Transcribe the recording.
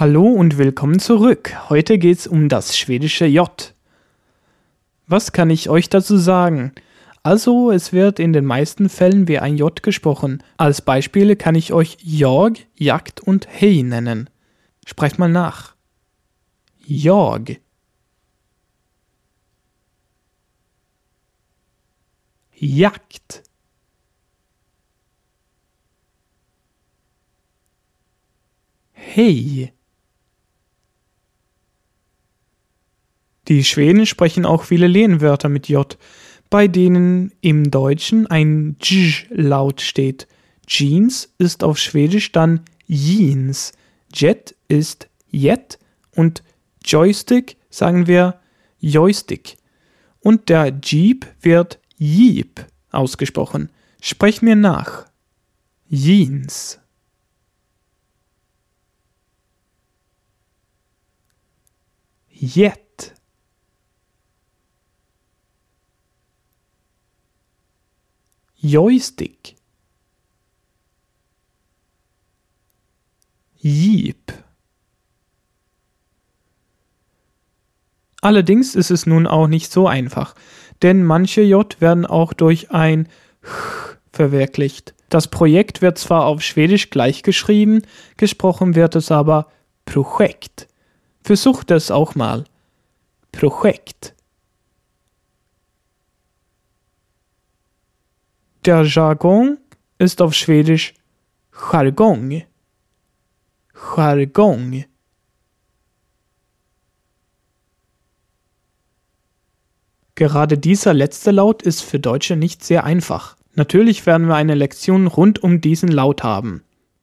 Hallo und willkommen zurück. Heute geht's um das schwedische J. Was kann ich euch dazu sagen? Also, es wird in den meisten Fällen wie ein J gesprochen. Als Beispiele kann ich euch Jorg, Jagd und Hei nennen. Sprecht mal nach. Jorg. Jagd. Hei. Die Schweden sprechen auch viele Lehnwörter mit J, bei denen im Deutschen ein J-Laut steht. Jeans ist auf Schwedisch dann Jeans, Jet ist Jet und Joystick sagen wir Joystick. Und der Jeep wird Jeep ausgesprochen. Sprech mir nach. Jeans. Jet. Joystick. Jeep. Allerdings ist es nun auch nicht so einfach, denn manche J werden auch durch ein Ch verwirklicht. Das Projekt wird zwar auf Schwedisch gleich geschrieben, gesprochen wird es aber Projekt. Versucht es auch mal. Projekt. Der Jargon ist auf Schwedisch Jargong. Jargong. Gerade dieser letzte Laut ist für Deutsche nicht sehr einfach. Natürlich werden wir eine Lektion rund um diesen Laut haben.